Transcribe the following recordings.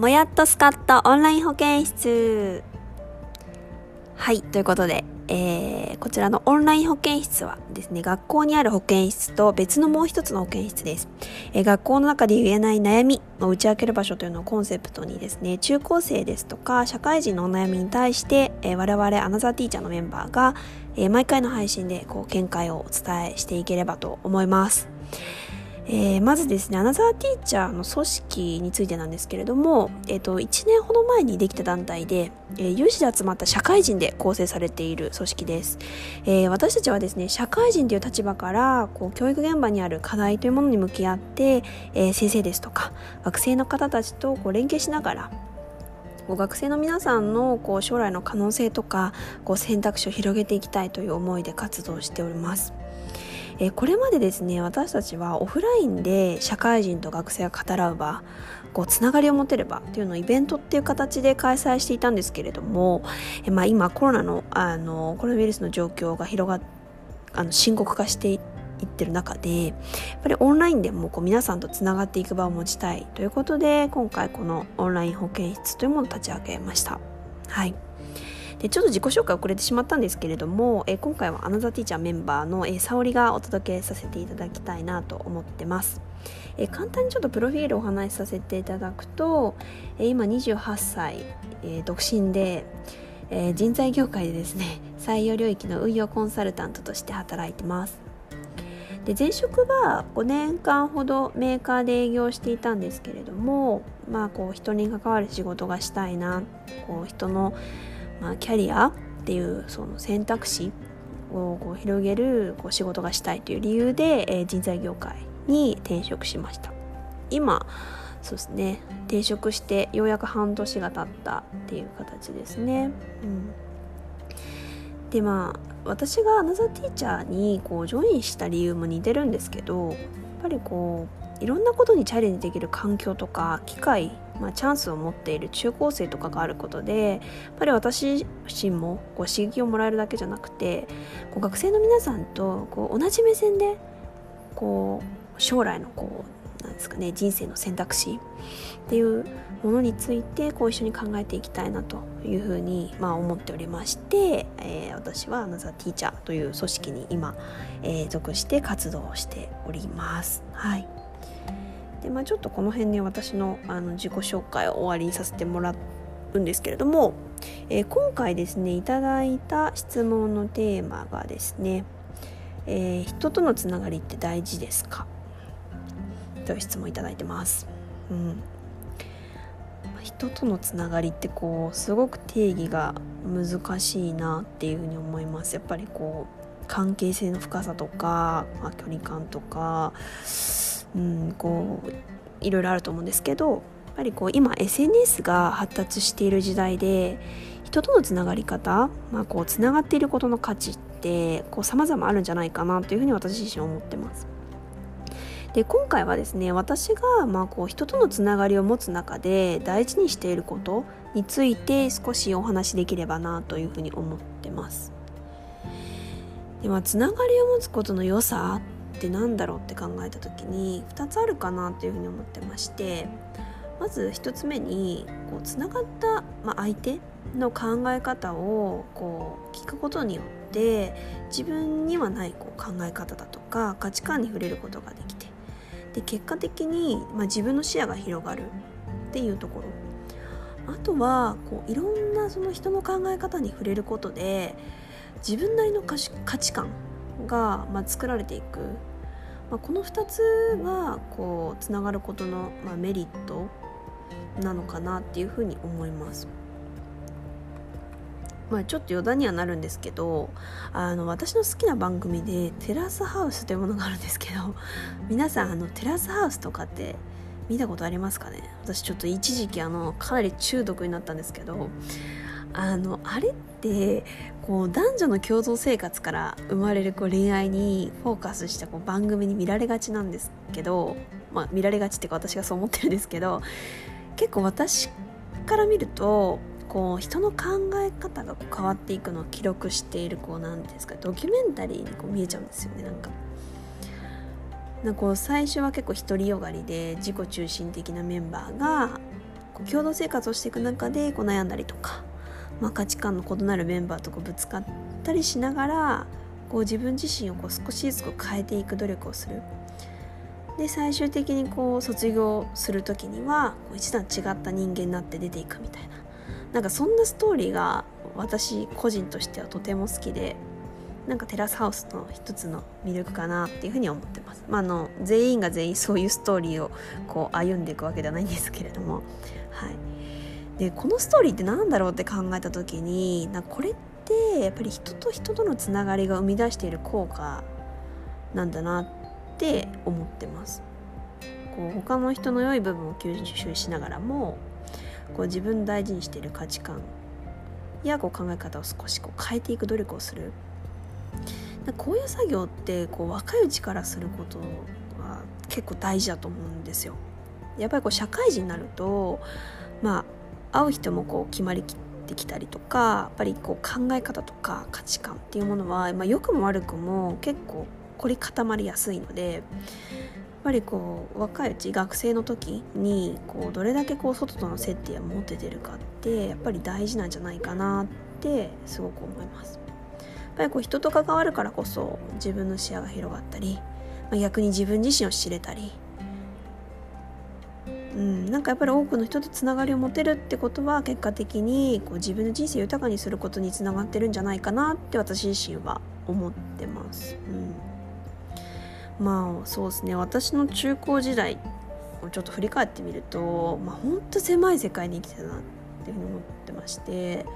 もやっとスカットオンライン保健室。はいということで、えー、こちらのオンライン保健室はですね学校にある保健室と別のもう一つの保健室です、えー、学校の中で言えない悩みを打ち明ける場所というのをコンセプトにですね中高生ですとか社会人のお悩みに対して、えー、我々アナザーティーチャーのメンバーが、え、毎回の配信でこう見解をお伝えしていければと思います。えー、まずですね、アナザーティーチャーの組織についてなんですけれども、えっ、ー、と、1年ほど前にできた団体で、えー、有志で集まった社会人で構成されている組織です。え私たちはですね、社会人という立場から、こう、教育現場にある課題というものに向き合って、え先生ですとか、学生の方たちとこう連携しながら、こう学生の皆さんのこう将来の可能性とかこう選択肢を広げていきたいという思いで活動しております。えこれまでですね私たちはオフラインで社会人と学生が語らう場こうつながりを持てればっていうのをイベントっていう形で開催していたんですけれども、えまあ、今コロナのあのコロナウイルスの状況が広があの深刻化していってる中でやっぱりオンラインでもこう皆さんとつながっていく場を持ちたいということで今回このオンライン保健室というものを立ち上げました。はいでちょっと自己紹介遅れてしまったんですけれども、え今回はアナザーティーチャーメンバーの、え沙織がお届けさせていただきたいなと思ってます。え簡単にちょっとプロフィールをお話しさせていただくと、え今28歳、え独身で、え人材業界でですね 採用領域の運用コンサルタントとして働いてますで前職は5年間ほどメーカーで営業していたんですけれどもまあこう人に関わる仕事がしたいなこう人のまあ、キャリアっていうその選択肢をこう広げるこう仕事がしたいという理由で、えー、人材業界に転職しました。今そうですね。転職してようやく半年が経ったっていう形ですね、うん、でまあ私がアナザーティーチャーにこうジョインした理由も似てるんですけどやっぱりこういろんなことにチャレンジできる環境とか機会まあ、チャンスを持っている中高生とかがあることでやっぱり私自身もこう刺激をもらえるだけじゃなくてこう学生の皆さんとこう同じ目線でこう将来のこうなんですかね人生の選択肢っていうものについてこう一緒に考えていきたいなというふうに、まあ、思っておりまして、えー、私はアナザーティーチャーという組織に今、えー、属して活動をしております。はいで、まあ、ちょっとこの辺に私のあの自己紹介を終わりにさせてもらうんですけれども、えー、今回ですねいただいた質問のテーマがですね、えー、人とのつながりって大事ですか？という質問いただいてます。うん。人とのつながりってこうすごく定義が難しいなっていうふうに思います。やっぱりこう関係性の深さとか、まあ、距離感とかうんこういろいろあると思うんですけどやっぱりこう今 SNS が発達している時代で人とのつながり方、まあ、こうつながっていることの価値ってさまざまあるんじゃないかなというふうに私自身思ってます。で今回はですね私がまあこう人とのつながりを持つ中で大事にしていることについて少しお話しできればなというふうに思ってます。でまあ、つながりを持つことの良さって何だろうって考えた時に2つあるかなというふうに思ってましてまず1つ目にこうつながった、まあ、相手の考え方をこう聞くことによって自分にはないこう考え方だとか価値観に触れることができてで結果的に、まあ、自分の視野が広がるっていうところ。あとはこういろんなその人の考え方に触れることで自分なりの価値観が、まあ、作られていくまあ、この2つがこうつながることの、まあ、メリットなのかなっていうふうに思います。まあ、ちょっと余談にはなるんですけどあの私の好きな番組でテラスハウスというものがあるんですけど皆さんあのテラスハウスとかって見たことありますかね？私ちょっと一時期あのかなり中毒になったんですけどあのあれってこう男女の共同生活から生まれるこう恋愛にフォーカスしたこう番組に見られがちなんですけど、まあ、見られがちっていうか私がそう思ってるんですけど結構私から見るとこう人の考え方がこう変わっていくのを記録しているこうなんですかドキュメンタリーにこう見えちゃうんですよねなんか。なんかこう最初は結構独りよがりで自己中心的なメンバーがこう共同生活をしていく中でこう悩んだりとか、まあ、価値観の異なるメンバーとこうぶつかったりしながらこう自分自身をこう少しずつこう変えていく努力をする。で最終的にこう卒業する時にはこう一段違った人間になって出ていくみたいななんかそんなストーリーが私個人としてはとても好きでなんかテラスハウスの一つの魅力かなっていうふうに思ってます。まあ、あの全員が全員そういうストーリーをこう歩んでいくわけではないんですけれども、はい、でこのストーリーって何だろうって考えた時になこれってやっぱり人と人とのつながりが生み出している効果なんだなって思ってます。こう他の人の良い部分を吸収しながらもこう自分大事にしている価値観やこう考え方を少しこう変えていく努力をするこういう作業ってこう若いうちからすることは結構大事だと思うんですよ。やっぱりこう社会人になるとまあ会う人もこう決まりきってきたりとかやっぱりこう考え方とか価値観っていうものは、まあ、良くも悪くも結構凝り固まりやすいのでやっぱりこう若いうち学生の時にこうどれだけこう外との接点を持ててるかってやっぱり大事なんじゃないかなってすごく思います。やっぱりこう人と関わるからこそ自分の視野が広がったり、まあ、逆に自分自身を知れたり、うん、なんかやっぱり多くの人とつながりを持てるってことは結果的にこう自分の人生を豊かにすることにつながってるんじゃないかなって私自身は思ってます。うん、まあそうですね私の中高時代をちょっと振り返ってみると、まあ、ほんと狭い世界に生きてたなっていうふうに思ってまして。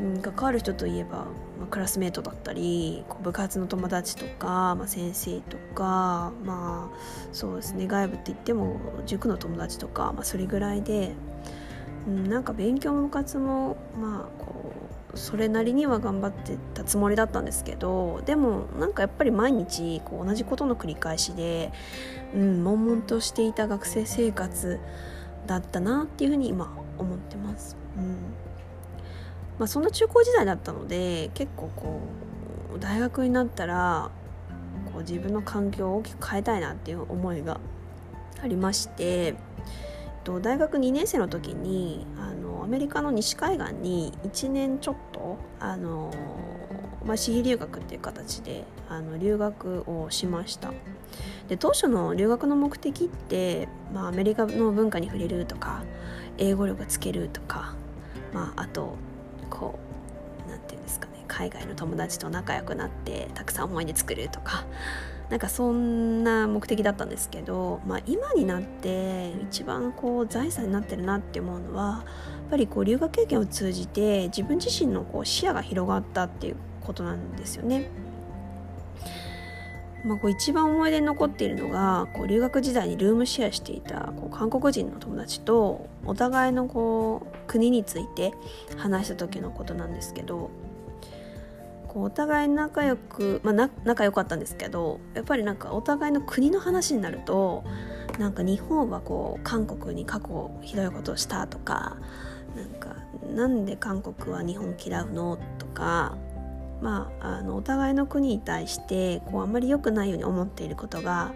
うん、関わる人といえば、まあ、クラスメートだったり部活の友達とか、まあ、先生とかまあそうですね外部って言っても塾の友達とか、まあ、それぐらいで、うん、なんか勉強も部活もまあこうそれなりには頑張ってたつもりだったんですけどでもなんかやっぱり毎日こう同じことの繰り返しで、うん、悶々としていた学生生活だったなっていうふうに今思ってます。うんまあ、そんな中高時代だったので結構こう大学になったらこう自分の環境を大きく変えたいなっていう思いがありまして大学2年生の時にあのアメリカの西海岸に1年ちょっとあの、まあ、私費留学っていう形であの留学をしました。で当初の留学の目的って、まあ、アメリカの文化に触れるとか英語力つけるとか、まあ、あとこう何て言うんですかね海外の友達と仲良くなってたくさん思い出作るとか なんかそんな目的だったんですけど、まあ、今になって一番こう財産になってるなって思うのはやっぱりこう留学経験を通じて自分自身のこう視野が広がったっていうことなんですよね。まあ、こう一番思い出に残っているのがこう留学時代にルームシェアしていたこう韓国人の友達とお互いのこう国について話した時のことなんですけどこうお互い仲良く、まあ、な仲良かったんですけどやっぱりなんかお互いの国の話になるとなんか日本はこう韓国に過去ひどいことをしたとかなんかなんで韓国は日本嫌うのとかまあ、あのお互いの国に対してこうあんまり良くないように思っていることが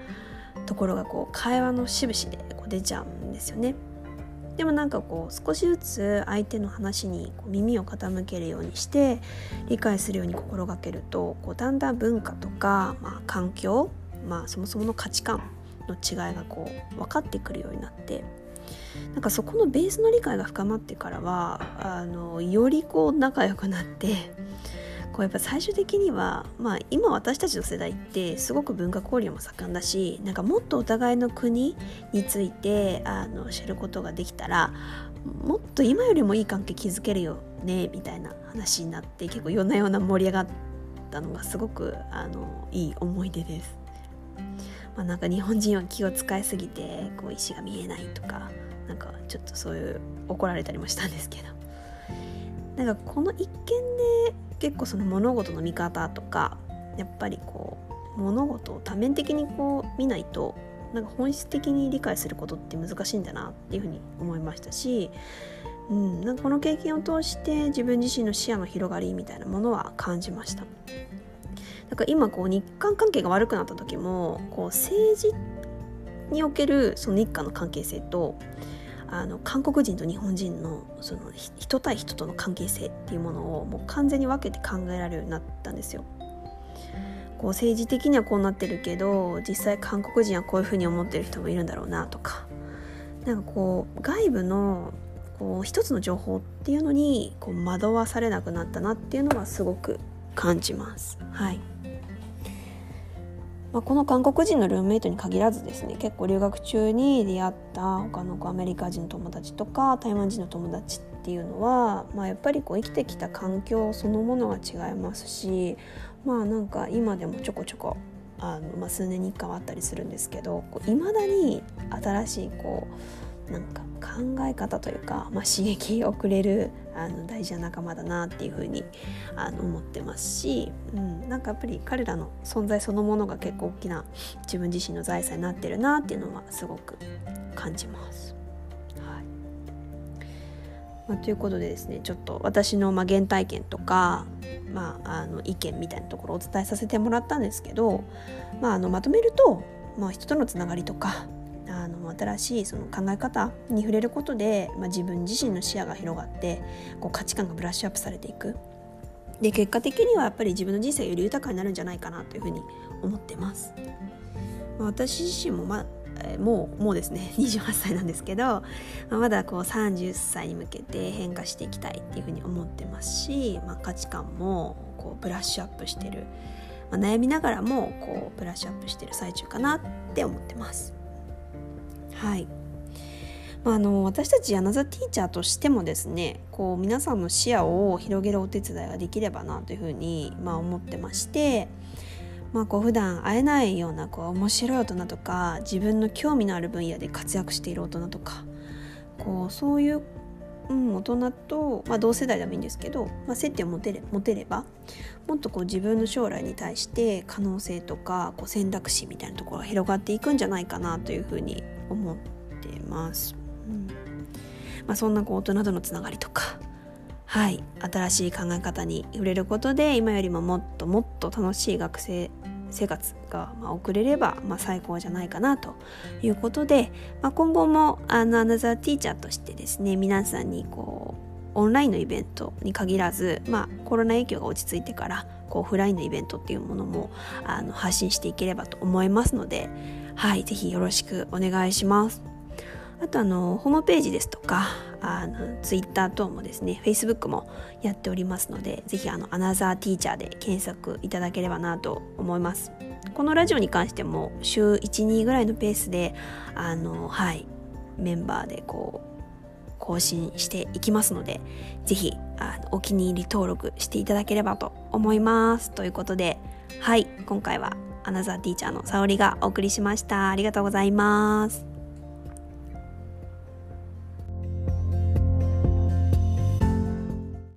ところがこう会話の節々でこう出ちゃうんですよね。でもなんかこう少しずつ相手の話にこう耳を傾けるようにして理解するように心がけるとこうだんだん文化とか、まあ、環境、まあ、そもそもの価値観の違いがこう分かってくるようになってなんかそこのベースの理解が深まってからはあのよりこう仲良くなってこうやっぱ最終的には、まあ、今私たちの世代ってすごく文化交流も盛んだしなんかもっとお互いの国についてあの知ることができたらもっと今よりもいい関係築けるよねみたいな話になって結構夜な夜な盛り上がったのがすごくあのいい思い出です。まあ、なんか日本人は気を使いすぎてこう石が見えないとかなんかちょっとそういう怒られたりもしたんですけどなんかこの一件で結構その物事の見方とかやっぱりこう物事を多面的にこう見ないとなんか本質的に理解することって難しいんだなっていうふうに思いましたし、うん、なんかこの経験を通して自分自身の視野の広がりみたいなものは感じました。だから今こう日韓関係が悪くなった時もこう政治におけるその日韓の関係性とあの韓国人と日本人のその人対人との関係性っていうものをもう完全に分けて考えられるようになったんですよ。こう政治的にはこうなってるけど実際韓国人はこういうふうに思ってる人もいるんだろうなとかなんかこう外部のこう一つの情報っていうのにこう惑わされなくなったなっていうのはすごく感じます。はいまあ、この韓国人のルームメイトに限らずですね結構留学中に出会った他のアメリカ人の友達とか台湾人の友達っていうのは、まあ、やっぱりこう生きてきた環境そのものが違いますしまあなんか今でもちょこちょこあの、まあ、数年に1回はあったりするんですけどいまだに新しいこうなんか考え方というか、まあ、刺激をくれるあの大事な仲間だなっていうふうにあの思ってますし、うん、なんかやっぱり彼らの存在そのものが結構大きな自分自身の財産になってるなっていうのはすごく感じます。はいまあ、ということでですねちょっと私のまあ原体験とか、まあ、あの意見みたいなところをお伝えさせてもらったんですけど、まあ、あのまとめると、まあ、人とのつながりとかの新しいその考え方に触れることで、まあ、自分自身の視野が広がってこう価値観がブラッシュアップされていく。で結果的にはやっぱり自分の人生より豊かになるんじゃないかなというふうに思ってます、まあ、私自身も、まあ、もうもうですね 28歳なんですけど、まあ、まだこう30歳に向けて変化していきたいっていうふうに思ってますし、まあ、価値観もこうブラッシュアップしてる、まあ、悩みながらもこうブラッシュアップしてる最中かなって思ってます。はい。まあ、あの私たちアナザーティーチャーとしてもですねこう皆さんの視野を広げるお手伝いができればなというふうに、まあ、思ってまして、まあ、こう普段会えないようなこう面白い大人とか自分の興味のある分野で活躍している大人とかこうそういう、うん、大人と、まあ、同世代でもいいんですけど、まあ、接点を持てれ持てればもっとこう自分の将来に対して可能性とかこう選択肢みたいなところが広がっていくんじゃないかなというふうに思ってます。うんまあ、そんなこう大人とのつながりとかはい新しい考え方に触れることで今よりももっともっと楽しい学生生活が、ま送れれば、まあ、最高じゃないかなということで、まあ、今後もあのアナザーティーチャーとしてですね皆さんにこうオンラインのイベントに限らず、まあ、コロナ影響が落ち着いてからこうオフラインのイベントっていうものもあの発信していければと思いますのではいぜひよろしくお願いします。あとあのホームページですとかあのツイッター等もですね Facebook もやっておりますのでぜひあのアナザーティーチャーで検索いただければなと思います。このラジオに関しても週12ぐらいのペースであのはいメンバーでこう更新していきますのでぜひあのお気に入り登録していただければと思います。ということではい今回はアナザーティーチャーの沙織がお送りしました。ありがとうございます。